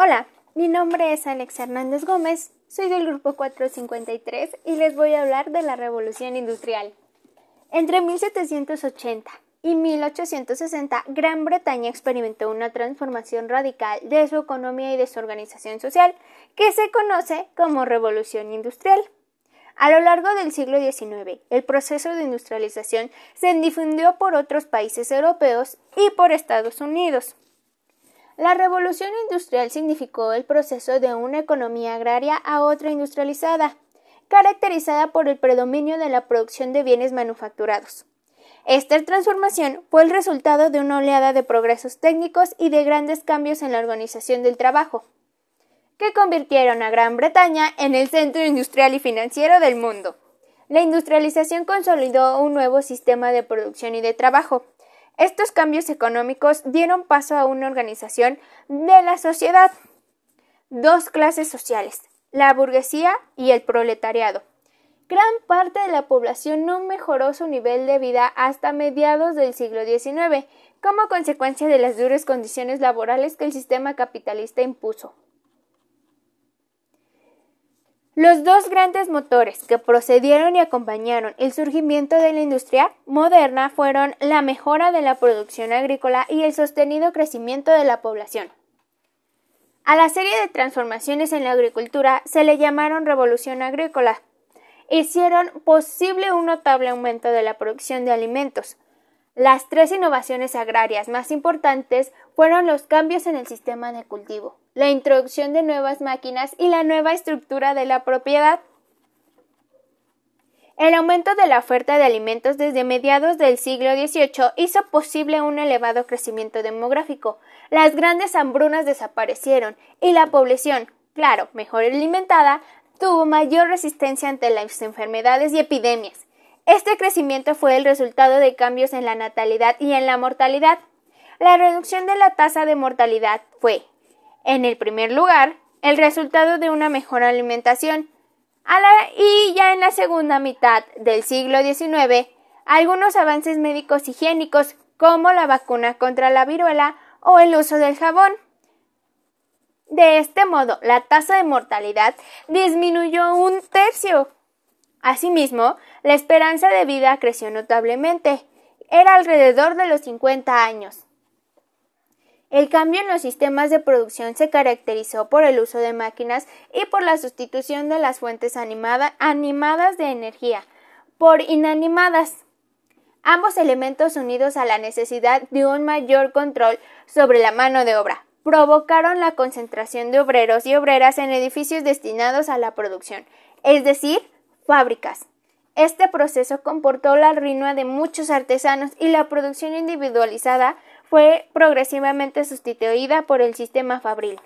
Hola, mi nombre es Alex Hernández Gómez, soy del grupo 453 y les voy a hablar de la revolución industrial. Entre 1780 y 1860, Gran Bretaña experimentó una transformación radical de su economía y de su organización social, que se conoce como revolución industrial. A lo largo del siglo XIX, el proceso de industrialización se difundió por otros países europeos y por Estados Unidos. La revolución industrial significó el proceso de una economía agraria a otra industrializada, caracterizada por el predominio de la producción de bienes manufacturados. Esta transformación fue el resultado de una oleada de progresos técnicos y de grandes cambios en la organización del trabajo, que convirtieron a Gran Bretaña en el centro industrial y financiero del mundo. La industrialización consolidó un nuevo sistema de producción y de trabajo, estos cambios económicos dieron paso a una organización de la sociedad. Dos clases sociales, la burguesía y el proletariado. Gran parte de la población no mejoró su nivel de vida hasta mediados del siglo XIX, como consecuencia de las duras condiciones laborales que el sistema capitalista impuso. Los dos grandes motores que procedieron y acompañaron el surgimiento de la industria moderna fueron la mejora de la producción agrícola y el sostenido crecimiento de la población. A la serie de transformaciones en la agricultura se le llamaron revolución agrícola. Hicieron posible un notable aumento de la producción de alimentos, las tres innovaciones agrarias más importantes fueron los cambios en el sistema de cultivo, la introducción de nuevas máquinas y la nueva estructura de la propiedad. El aumento de la oferta de alimentos desde mediados del siglo XVIII hizo posible un elevado crecimiento demográfico. Las grandes hambrunas desaparecieron y la población, claro, mejor alimentada, tuvo mayor resistencia ante las enfermedades y epidemias. Este crecimiento fue el resultado de cambios en la natalidad y en la mortalidad. La reducción de la tasa de mortalidad fue, en el primer lugar, el resultado de una mejor alimentación. y ya en la segunda mitad del siglo XIX, algunos avances médicos higiénicos, como la vacuna contra la viruela o el uso del jabón. De este modo, la tasa de mortalidad disminuyó un tercio. Asimismo, la esperanza de vida creció notablemente. Era alrededor de los 50 años. El cambio en los sistemas de producción se caracterizó por el uso de máquinas y por la sustitución de las fuentes animadas de energía por inanimadas. Ambos elementos unidos a la necesidad de un mayor control sobre la mano de obra provocaron la concentración de obreros y obreras en edificios destinados a la producción, es decir, fábricas. Este proceso comportó la ruina de muchos artesanos y la producción individualizada fue progresivamente sustituida por el sistema fabril.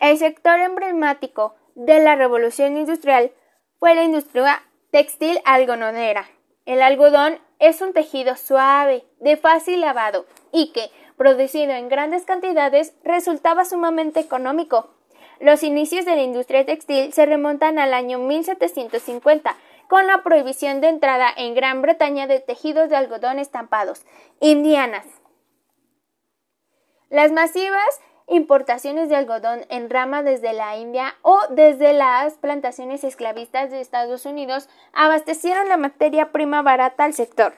El sector emblemático de la revolución industrial fue la industria textil algodonera. El algodón es un tejido suave, de fácil lavado y que, producido en grandes cantidades, resultaba sumamente económico. Los inicios de la industria textil se remontan al año 1750, con la prohibición de entrada en Gran Bretaña de tejidos de algodón estampados, indianas. Las masivas importaciones de algodón en rama desde la India o desde las plantaciones esclavistas de Estados Unidos abastecieron la materia prima barata al sector.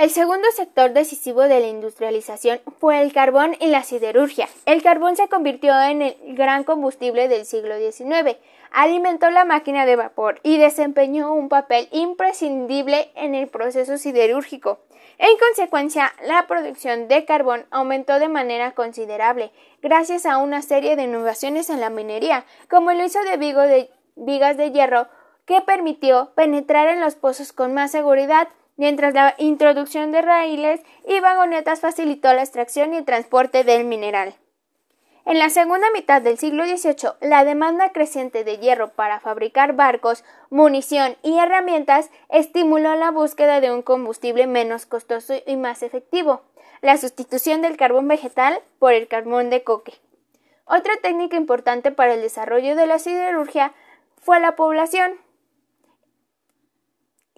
El segundo sector decisivo de la industrialización fue el carbón y la siderurgia. El carbón se convirtió en el gran combustible del siglo XIX, alimentó la máquina de vapor y desempeñó un papel imprescindible en el proceso siderúrgico. En consecuencia, la producción de carbón aumentó de manera considerable gracias a una serie de innovaciones en la minería, como el uso de, vigas de hierro que permitió penetrar en los pozos con más seguridad mientras la introducción de raíles y vagonetas facilitó la extracción y el transporte del mineral. En la segunda mitad del siglo XVIII, la demanda creciente de hierro para fabricar barcos, munición y herramientas estimuló la búsqueda de un combustible menos costoso y más efectivo, la sustitución del carbón vegetal por el carbón de coque. Otra técnica importante para el desarrollo de la siderurgia fue la población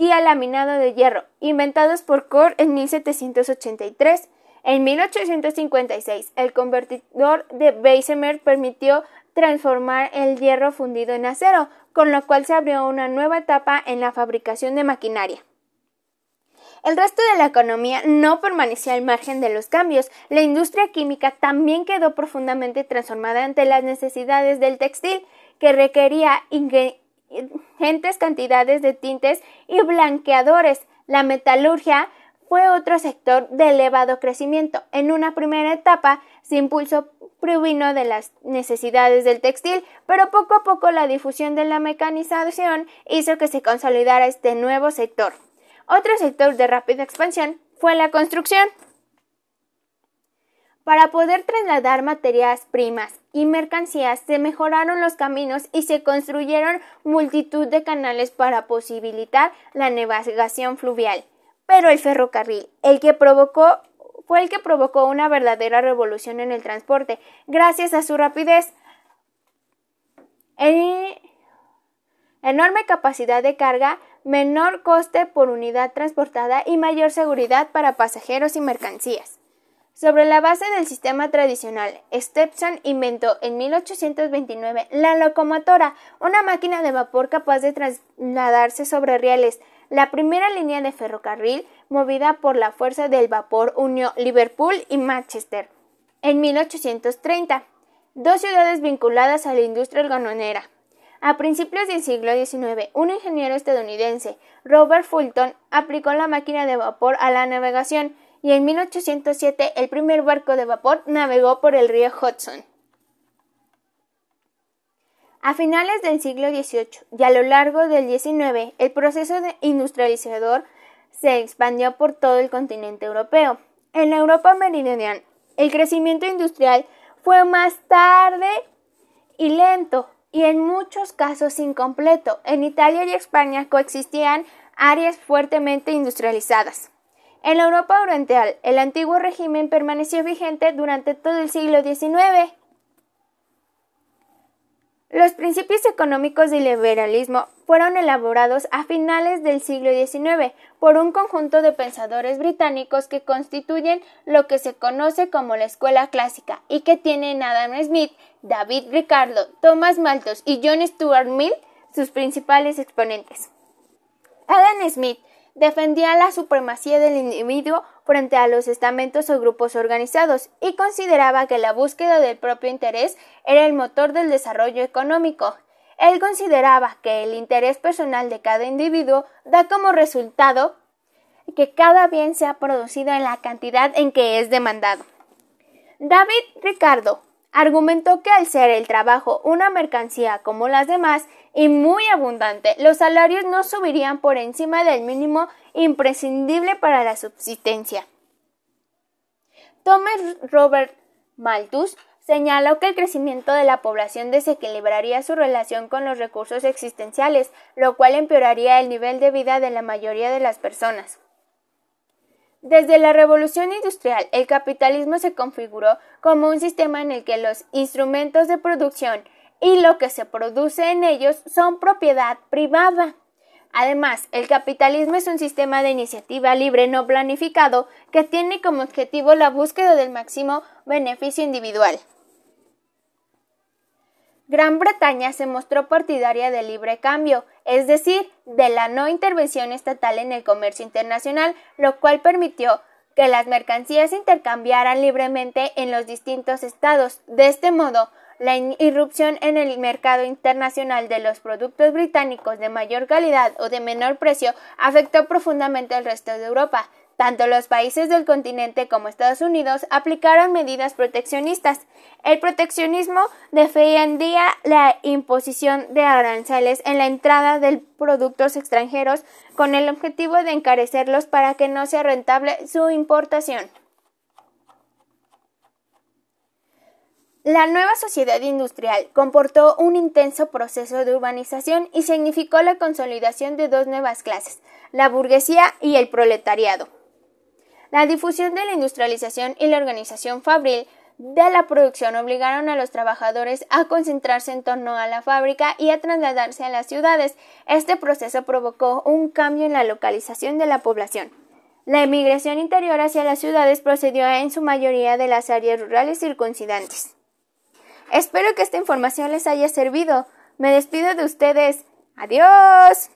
y alaminado de hierro, inventados por Core en 1783. En 1856, el convertidor de Bessemer permitió transformar el hierro fundido en acero, con lo cual se abrió una nueva etapa en la fabricación de maquinaria. El resto de la economía no permaneció al margen de los cambios. La industria química también quedó profundamente transformada ante las necesidades del textil, que requería ingentes cantidades de tintes y blanqueadores. La metalurgia fue otro sector de elevado crecimiento. En una primera etapa se impulsó provino de las necesidades del textil, pero poco a poco la difusión de la mecanización hizo que se consolidara este nuevo sector. Otro sector de rápida expansión fue la construcción. Para poder trasladar materias primas y mercancías se mejoraron los caminos y se construyeron multitud de canales para posibilitar la navegación fluvial. Pero el ferrocarril, el que provocó fue el que provocó una verdadera revolución en el transporte, gracias a su rapidez, enorme capacidad de carga, menor coste por unidad transportada y mayor seguridad para pasajeros y mercancías. Sobre la base del sistema tradicional, Stephenson inventó en 1829 la locomotora, una máquina de vapor capaz de trasladarse sobre rieles. La primera línea de ferrocarril movida por la fuerza del vapor unió Liverpool y Manchester. En 1830, dos ciudades vinculadas a la industria algodonera. A principios del siglo XIX, un ingeniero estadounidense, Robert Fulton, aplicó la máquina de vapor a la navegación y en 1807 el primer barco de vapor navegó por el río Hudson. A finales del siglo XVIII y a lo largo del XIX, el proceso de industrializador se expandió por todo el continente europeo. En la Europa meridional, el crecimiento industrial fue más tarde y lento, y en muchos casos incompleto. En Italia y España coexistían áreas fuertemente industrializadas. En la Europa oriental, el antiguo régimen permaneció vigente durante todo el siglo XIX. Los principios económicos del liberalismo fueron elaborados a finales del siglo XIX por un conjunto de pensadores británicos que constituyen lo que se conoce como la escuela clásica y que tienen Adam Smith, David Ricardo, Thomas Malthus y John Stuart Mill sus principales exponentes. Adam Smith defendía la supremacía del individuo frente a los estamentos o grupos organizados y consideraba que la búsqueda del propio interés era el motor del desarrollo económico. Él consideraba que el interés personal de cada individuo da como resultado que cada bien sea producido en la cantidad en que es demandado. David Ricardo argumentó que al ser el trabajo una mercancía como las demás y muy abundante, los salarios no subirían por encima del mínimo imprescindible para la subsistencia. Thomas Robert Malthus señaló que el crecimiento de la población desequilibraría su relación con los recursos existenciales, lo cual empeoraría el nivel de vida de la mayoría de las personas. Desde la revolución industrial, el capitalismo se configuró como un sistema en el que los instrumentos de producción y lo que se produce en ellos son propiedad privada. Además, el capitalismo es un sistema de iniciativa libre no planificado que tiene como objetivo la búsqueda del máximo beneficio individual. Gran Bretaña se mostró partidaria del libre cambio, es decir, de la no intervención estatal en el comercio internacional, lo cual permitió que las mercancías se intercambiaran libremente en los distintos estados. De este modo, la irrupción en el mercado internacional de los productos británicos de mayor calidad o de menor precio afectó profundamente al resto de Europa. Tanto los países del continente como Estados Unidos aplicaron medidas proteccionistas. El proteccionismo defendía la imposición de aranceles en la entrada de productos extranjeros con el objetivo de encarecerlos para que no sea rentable su importación. La nueva sociedad industrial comportó un intenso proceso de urbanización y significó la consolidación de dos nuevas clases, la burguesía y el proletariado. La difusión de la industrialización y la organización fabril de la producción obligaron a los trabajadores a concentrarse en torno a la fábrica y a trasladarse a las ciudades. Este proceso provocó un cambio en la localización de la población. La emigración interior hacia las ciudades procedió en su mayoría de las áreas rurales circuncidantes. Espero que esta información les haya servido. Me despido de ustedes. Adiós.